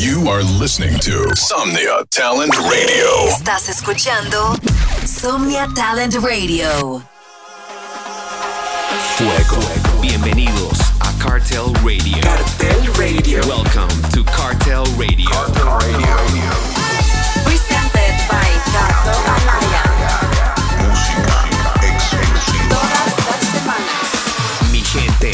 You are listening to Somnia Talent Radio. Estás escuchando Somnia Talent Radio. Fuego. Bienvenidos a Cartel Radio. Cartel Radio. Welcome to Cartel Radio. Cartel Radio. Presented by Gato Anaya. Música exclusiva. Todas las semanas. Mi gente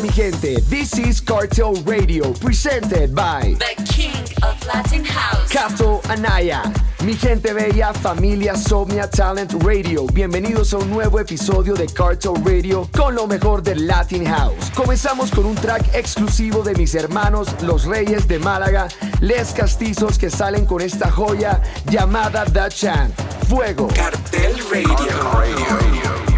mi gente, this is Cartel Radio presented by The King of Latin House. Cato Anaya. Mi gente bella, familia Somnia Talent Radio. Bienvenidos a un nuevo episodio de Cartel Radio con lo mejor del Latin House. Comenzamos con un track exclusivo de mis hermanos, los Reyes de Málaga, Les Castizos que salen con esta joya llamada The Chant. Fuego. Cartel Radio.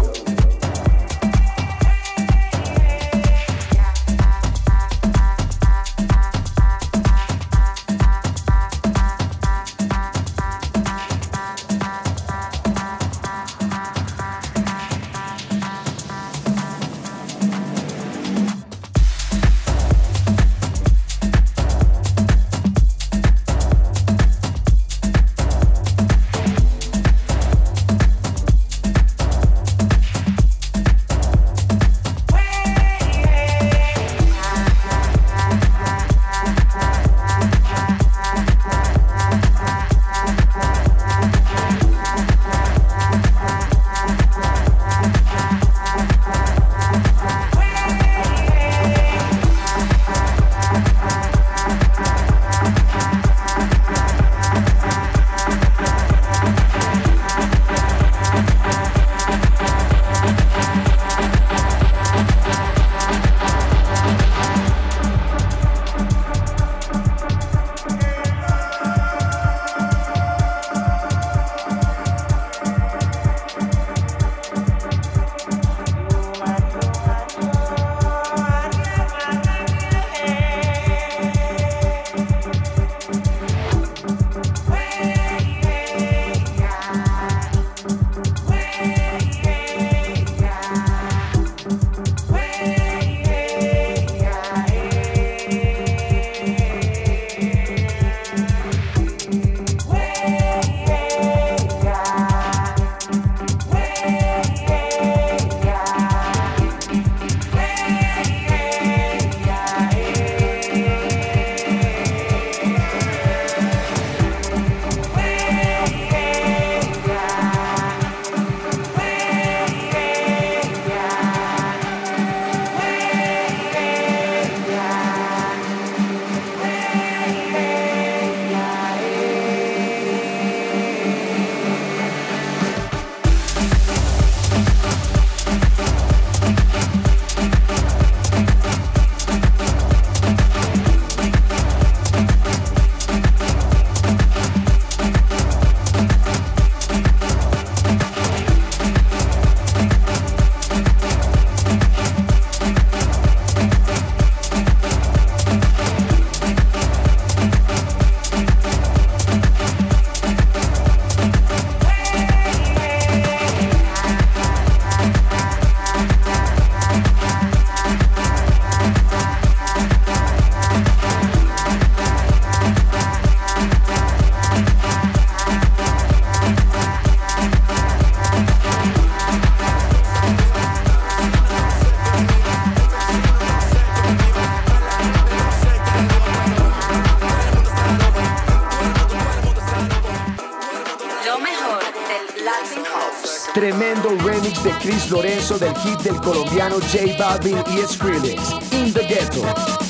Del hit del colombiano J Balvin y Skrillex, In the Ghetto.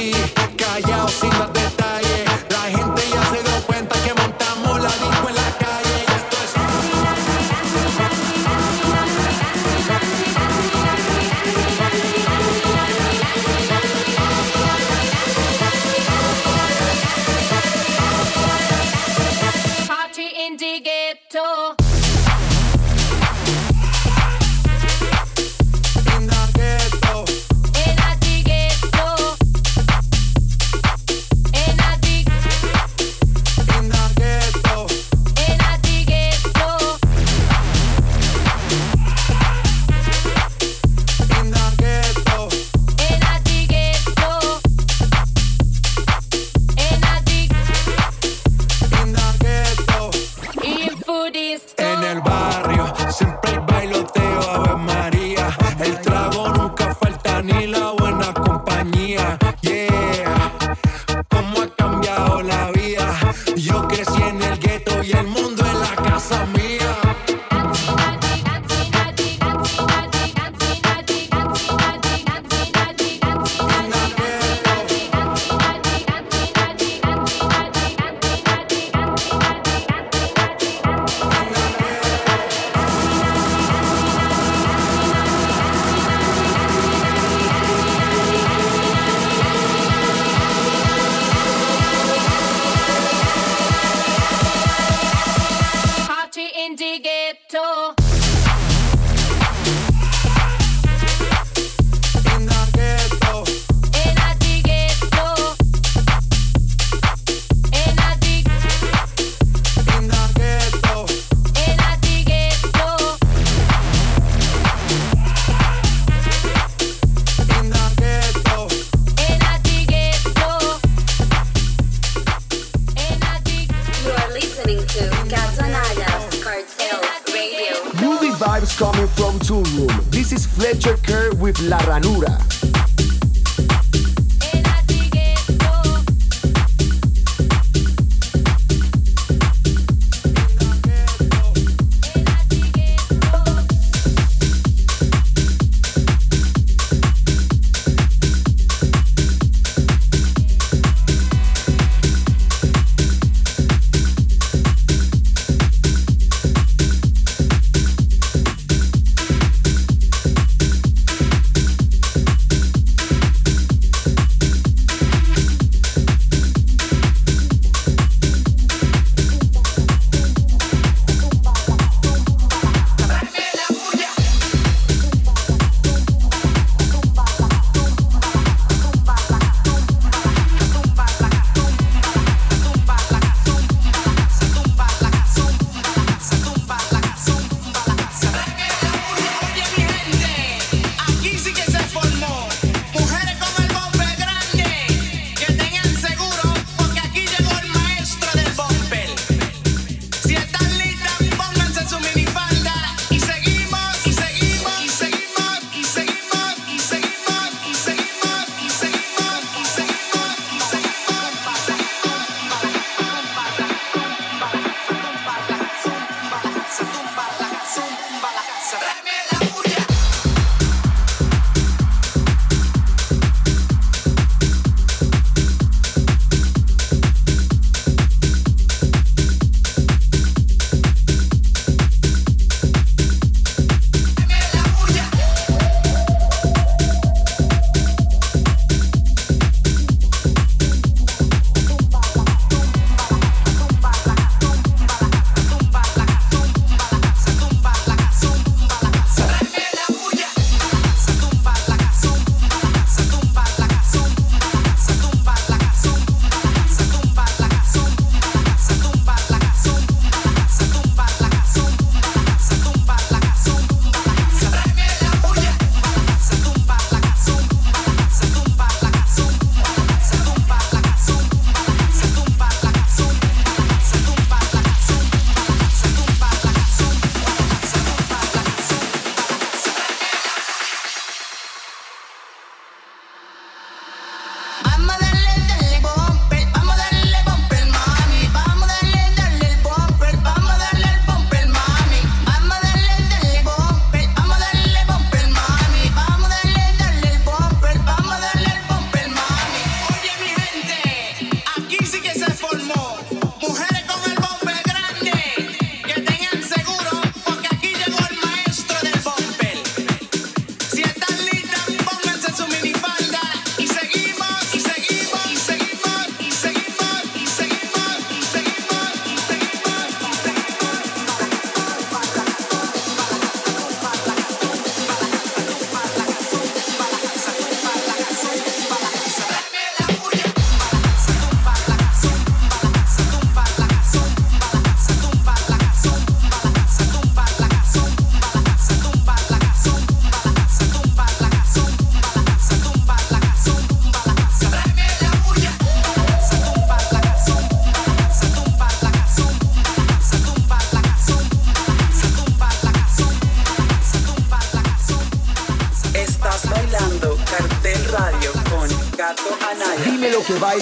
see.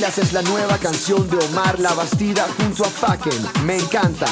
Es la nueva canción de Omar La Bastida junto a Faken. Me encanta.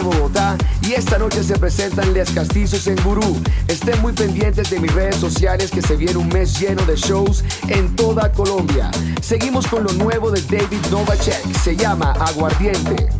Bogotá y esta noche se presentan Les Castizos en Gurú. Estén muy pendientes de mis redes sociales que se viene un mes lleno de shows en toda Colombia. Seguimos con lo nuevo de David Novacek, se llama Aguardiente.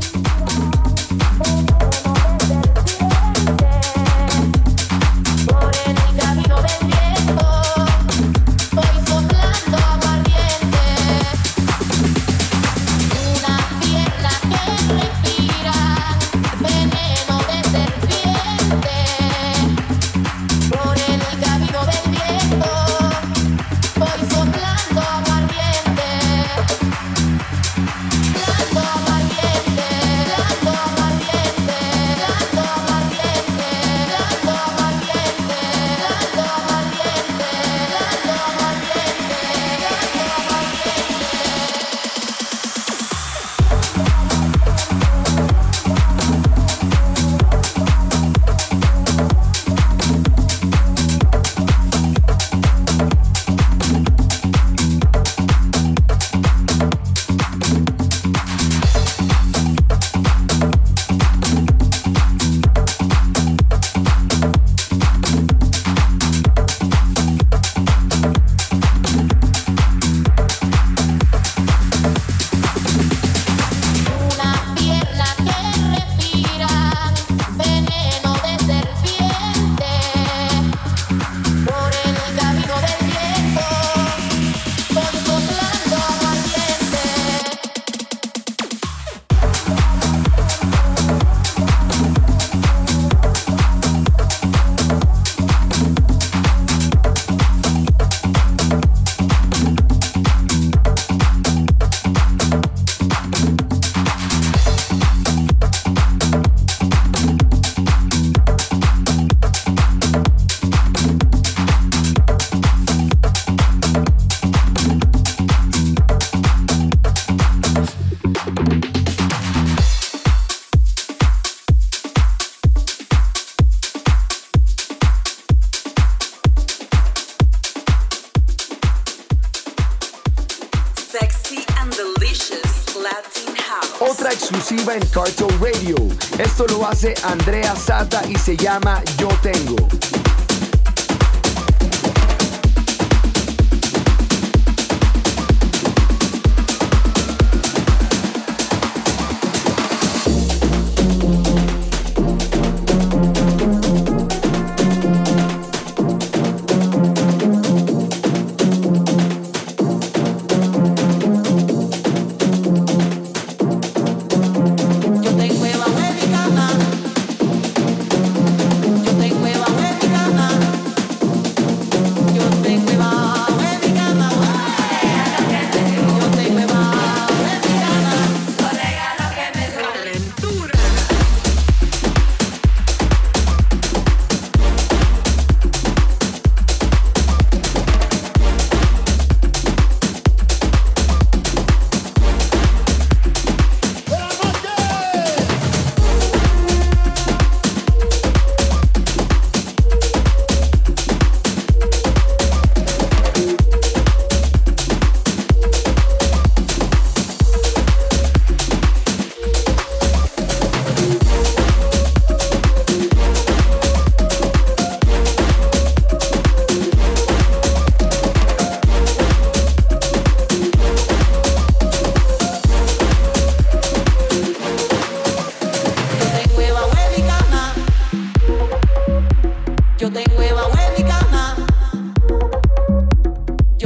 En Cartel Radio. Esto lo hace Andrea Sata y se llama Yo Tengo.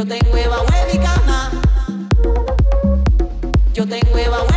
Yo tengo Eva en mi cama. Yo tengo Eva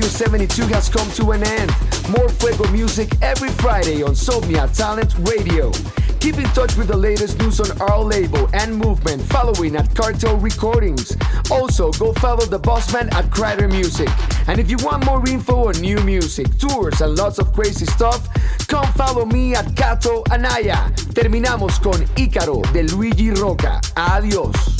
Radio 72 has come to an end. More Fuego music every Friday on Somnia Talent Radio. Keep in touch with the latest news on our label and movement following at Cartel Recordings. Also, go follow the bossman at Crider Music. And if you want more info on new music, tours, and lots of crazy stuff, come follow me at Cato Anaya. Terminamos con Ícaro de Luigi Roca. Adiós.